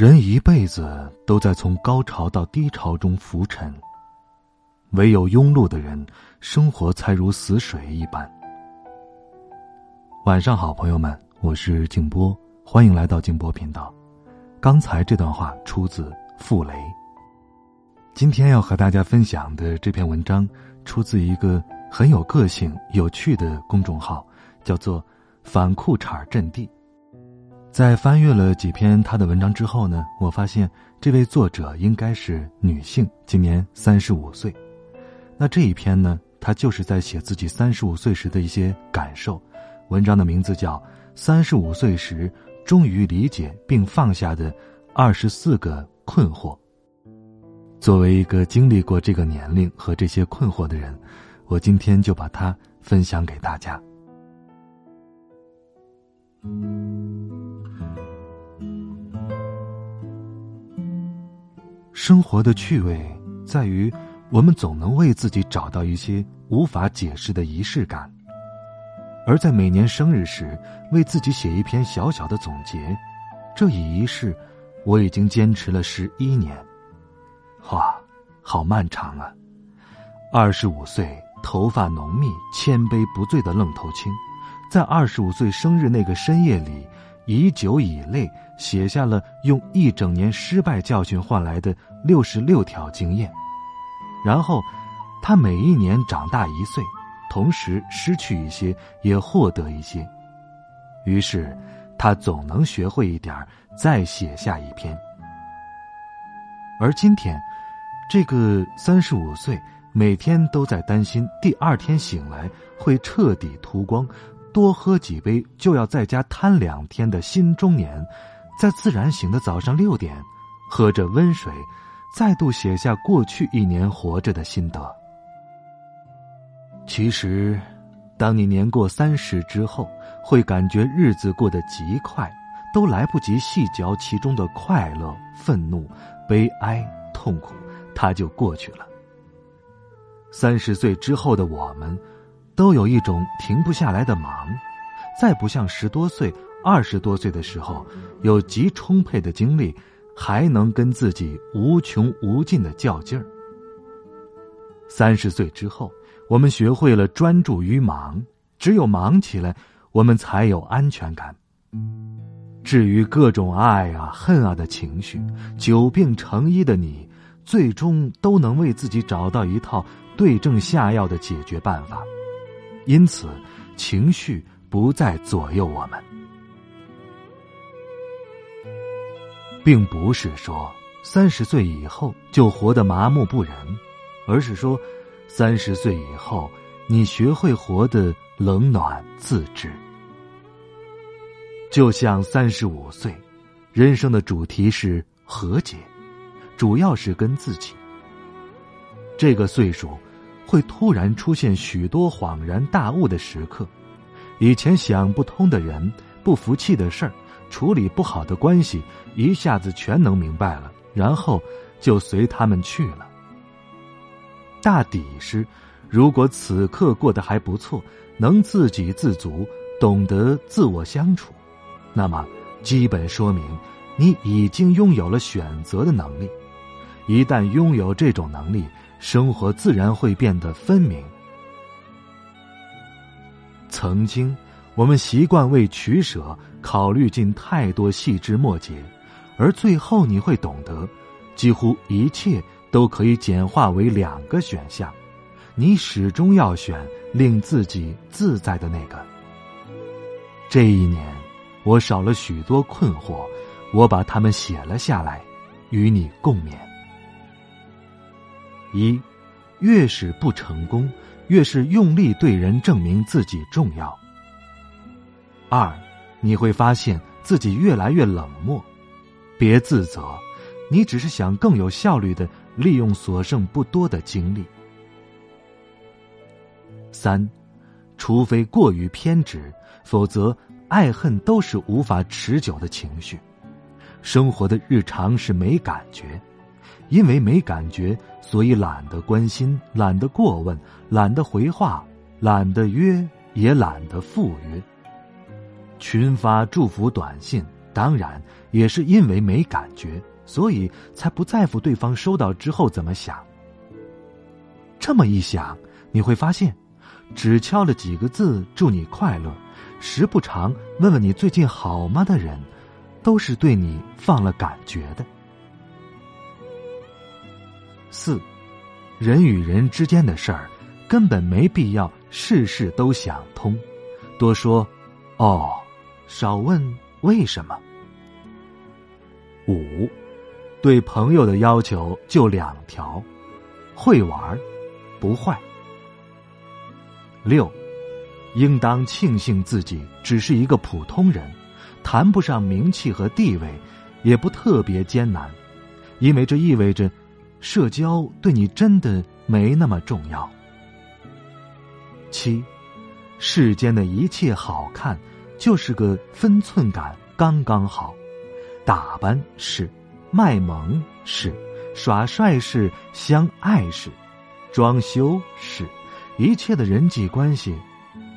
人一辈子都在从高潮到低潮中浮沉，唯有庸碌的人，生活才如死水一般。晚上好，朋友们，我是静波，欢迎来到静波频道。刚才这段话出自傅雷。今天要和大家分享的这篇文章，出自一个很有个性、有趣的公众号，叫做“反裤衩阵地”。在翻阅了几篇他的文章之后呢，我发现这位作者应该是女性，今年三十五岁。那这一篇呢，她就是在写自己三十五岁时的一些感受。文章的名字叫《三十五岁时终于理解并放下的二十四个困惑》。作为一个经历过这个年龄和这些困惑的人，我今天就把它分享给大家。生活的趣味在于，我们总能为自己找到一些无法解释的仪式感。而在每年生日时，为自己写一篇小小的总结，这一仪式，我已经坚持了十一年。哇，好漫长啊！二十五岁，头发浓密、千杯不醉的愣头青，在二十五岁生日那个深夜里。以酒以泪写下了用一整年失败教训换来的六十六条经验，然后，他每一年长大一岁，同时失去一些，也获得一些，于是，他总能学会一点再写下一篇。而今天，这个三十五岁，每天都在担心第二天醒来会彻底秃光。多喝几杯就要在家瘫两天的新中年，在自然醒的早上六点，喝着温水，再度写下过去一年活着的心得。其实，当你年过三十之后，会感觉日子过得极快，都来不及细嚼其中的快乐、愤怒、悲哀、痛苦，它就过去了。三十岁之后的我们。都有一种停不下来的忙，再不像十多岁、二十多岁的时候，有极充沛的精力，还能跟自己无穷无尽的较劲儿。三十岁之后，我们学会了专注于忙，只有忙起来，我们才有安全感。至于各种爱啊、恨啊的情绪，久病成医的你，最终都能为自己找到一套对症下药的解决办法。因此，情绪不再左右我们，并不是说三十岁以后就活得麻木不仁，而是说，三十岁以后你学会活得冷暖自知。就像三十五岁，人生的主题是和解，主要是跟自己。这个岁数。会突然出现许多恍然大悟的时刻，以前想不通的人、不服气的事儿、处理不好的关系，一下子全能明白了，然后就随他们去了。大抵是，如果此刻过得还不错，能自给自足，懂得自我相处，那么基本说明你已经拥有了选择的能力。一旦拥有这种能力，生活自然会变得分明。曾经，我们习惯为取舍考虑进太多细枝末节，而最后你会懂得，几乎一切都可以简化为两个选项，你始终要选令自己自在的那个。这一年，我少了许多困惑，我把它们写了下来，与你共勉。一，越是不成功，越是用力对人证明自己重要。二，你会发现自己越来越冷漠，别自责，你只是想更有效率的利用所剩不多的精力。三，除非过于偏执，否则爱恨都是无法持久的情绪。生活的日常是没感觉，因为没感觉，所以懒得关心，懒得过问，懒得回话，懒得约，也懒得赴约。群发祝福短信，当然也是因为没感觉。所以才不在乎对方收到之后怎么想。这么一想，你会发现，只敲了几个字“祝你快乐”，时不常问问你最近好吗的人，都是对你放了感觉的。四，人与人之间的事儿，根本没必要事事都想通，多说“哦”，少问为什么。五。对朋友的要求就两条：会玩，不坏。六，应当庆幸自己只是一个普通人，谈不上名气和地位，也不特别艰难，因为这意味着社交对你真的没那么重要。七，世间的一切好看，就是个分寸感刚刚好，打扮是。卖萌是，耍帅是，相爱是，装修是，一切的人际关系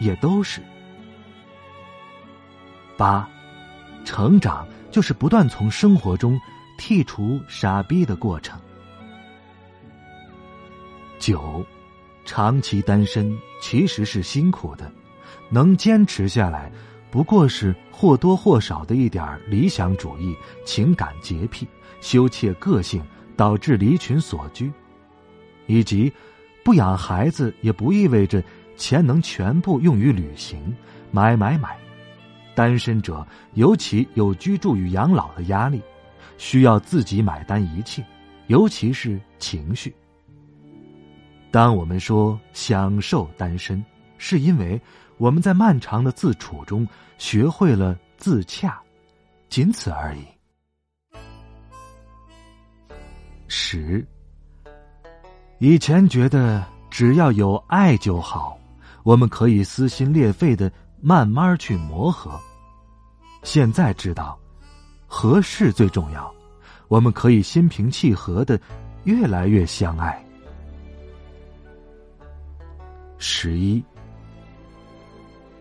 也都是。八，成长就是不断从生活中剔除傻逼的过程。九，长期单身其实是辛苦的，能坚持下来，不过是或多或少的一点理想主义、情感洁癖。羞怯个性导致离群所居，以及不养孩子也不意味着钱能全部用于旅行、买买买。单身者尤其有居住与养老的压力，需要自己买单一切，尤其是情绪。当我们说享受单身，是因为我们在漫长的自处中学会了自洽，仅此而已。十，以前觉得只要有爱就好，我们可以撕心裂肺的慢慢去磨合。现在知道，合适最重要，我们可以心平气和的越来越相爱。十一，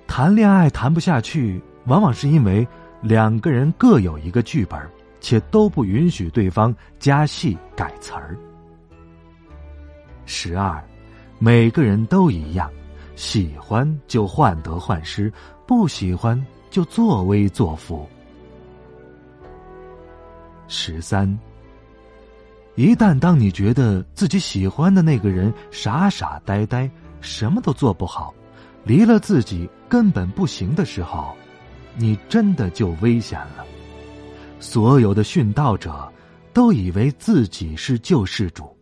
谈恋爱谈不下去，往往是因为两个人各有一个剧本。且都不允许对方加戏改词儿。十二，每个人都一样，喜欢就患得患失，不喜欢就作威作福。十三，一旦当你觉得自己喜欢的那个人傻傻呆呆，什么都做不好，离了自己根本不行的时候，你真的就危险了。所有的殉道者，都以为自己是救世主，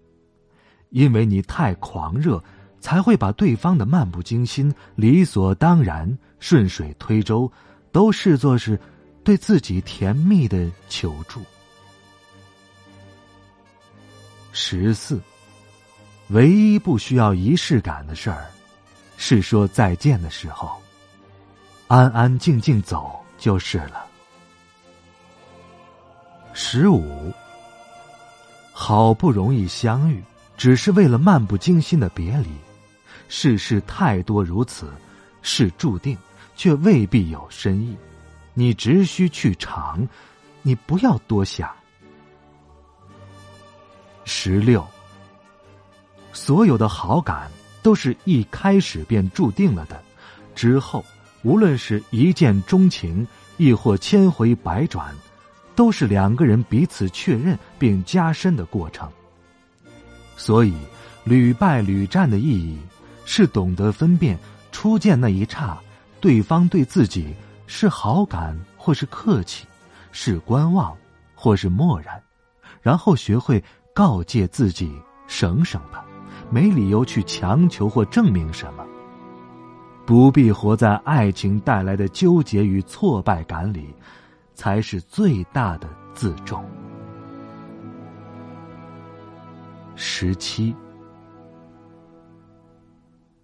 因为你太狂热，才会把对方的漫不经心、理所当然、顺水推舟，都视作是对自己甜蜜的求助。十四，唯一不需要仪式感的事儿，是说再见的时候，安安静静走就是了。十五，好不容易相遇，只是为了漫不经心的别离。世事太多如此，是注定，却未必有深意。你只需去尝，你不要多想。十六，所有的好感都是一开始便注定了的，之后无论是一见钟情，亦或千回百转。都是两个人彼此确认并加深的过程，所以屡败屡战的意义是懂得分辨初见那一刹，对方对自己是好感或是客气，是观望或是漠然，然后学会告诫自己省省吧，没理由去强求或证明什么，不必活在爱情带来的纠结与挫败感里。才是最大的自重。十七。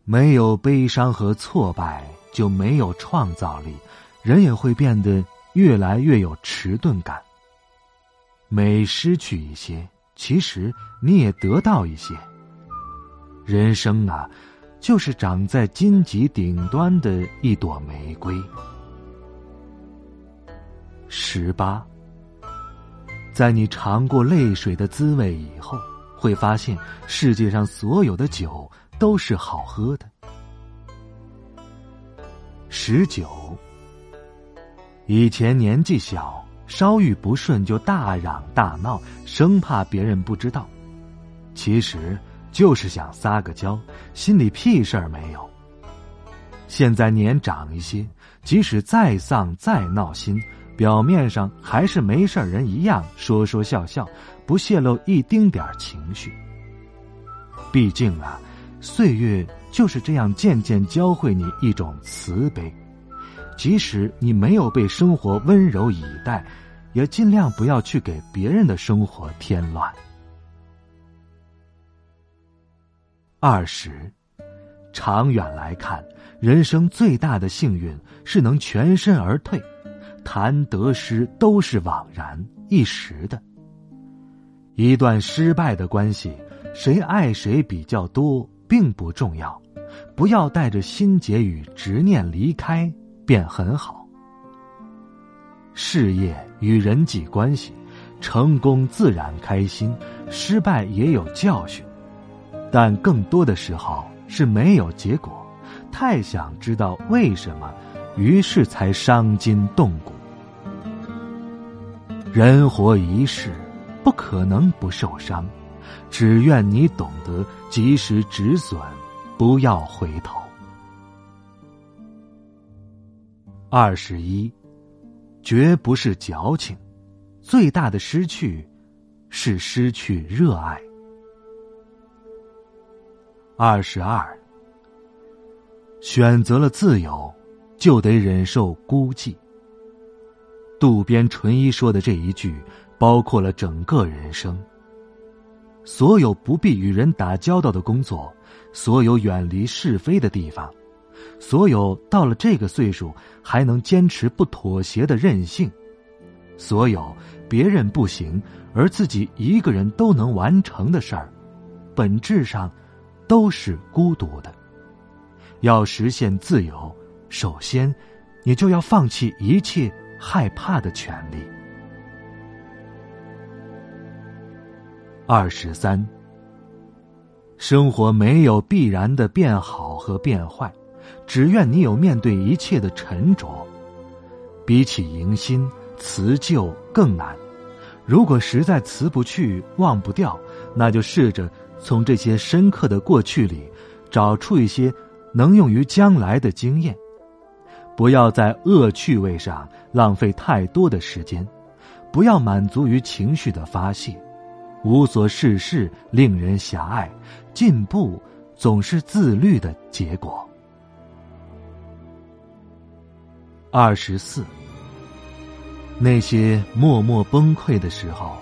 没有悲伤和挫败，就没有创造力，人也会变得越来越有迟钝感。每失去一些，其实你也得到一些。人生啊，就是长在荆棘顶端的一朵玫瑰。十八，在你尝过泪水的滋味以后，会发现世界上所有的酒。都是好喝的。十九，以前年纪小，稍遇不顺就大嚷大闹，生怕别人不知道，其实就是想撒个娇，心里屁事儿没有。现在年长一些，即使再丧再闹心，表面上还是没事人一样，说说笑笑，不泄露一丁点儿情绪。毕竟啊。岁月就是这样渐渐教会你一种慈悲，即使你没有被生活温柔以待，也尽量不要去给别人的生活添乱。二十，长远来看，人生最大的幸运是能全身而退，谈得失都是枉然一时的。一段失败的关系，谁爱谁比较多？并不重要，不要带着心结与执念离开，便很好。事业与人际关系，成功自然开心，失败也有教训，但更多的时候是没有结果，太想知道为什么，于是才伤筋动骨。人活一世，不可能不受伤。只愿你懂得及时止损，不要回头。二十一，绝不是矫情，最大的失去是失去热爱。二十二，选择了自由，就得忍受孤寂。渡边淳一说的这一句，包括了整个人生。所有不必与人打交道的工作，所有远离是非的地方，所有到了这个岁数还能坚持不妥协的任性，所有别人不行而自己一个人都能完成的事儿，本质上都是孤独的。要实现自由，首先你就要放弃一切害怕的权利。二十三，生活没有必然的变好和变坏，只愿你有面对一切的沉着。比起迎新，辞旧更难。如果实在辞不去、忘不掉，那就试着从这些深刻的过去里，找出一些能用于将来的经验。不要在恶趣味上浪费太多的时间，不要满足于情绪的发泄。无所事事令人狭隘，进步总是自律的结果。二十四，那些默默崩溃的时候，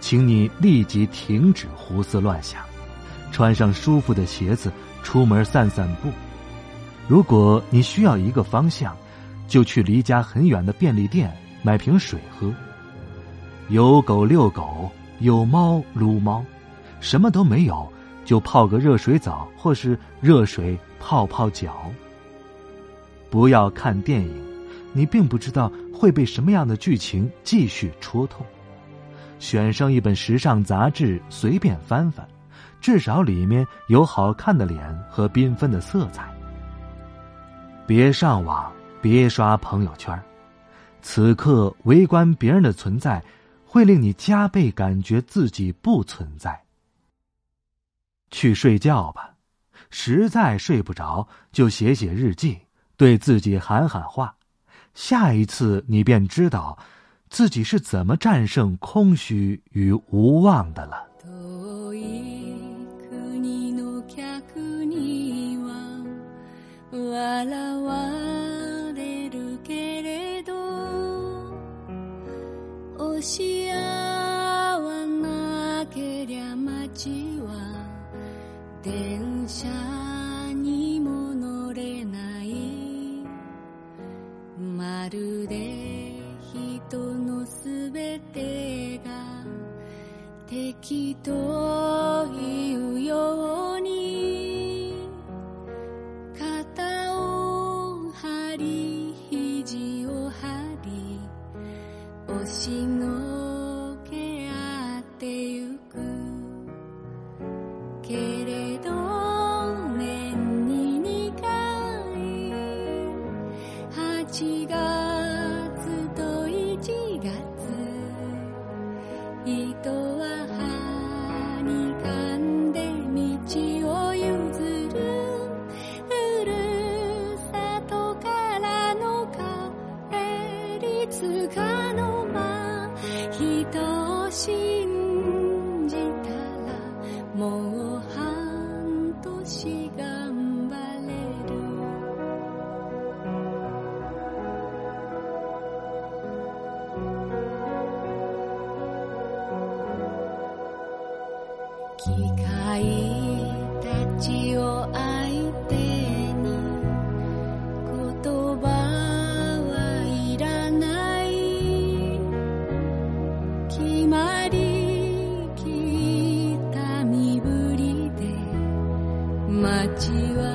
请你立即停止胡思乱想，穿上舒服的鞋子出门散散步。如果你需要一个方向，就去离家很远的便利店买瓶水喝。有狗遛狗。有猫撸猫，什么都没有，就泡个热水澡，或是热水泡泡脚。不要看电影，你并不知道会被什么样的剧情继续戳痛。选上一本时尚杂志，随便翻翻，至少里面有好看的脸和缤纷的色彩。别上网，别刷朋友圈，此刻围观别人的存在。会令你加倍感觉自己不存在。去睡觉吧，实在睡不着就写写日记，对自己喊喊话。下一次你便知道，自己是怎么战胜空虚与无望的了。現れるけれど教し合わなけりゃ街は電車にも乗れない。まるで人のすべてが適というよう心。街は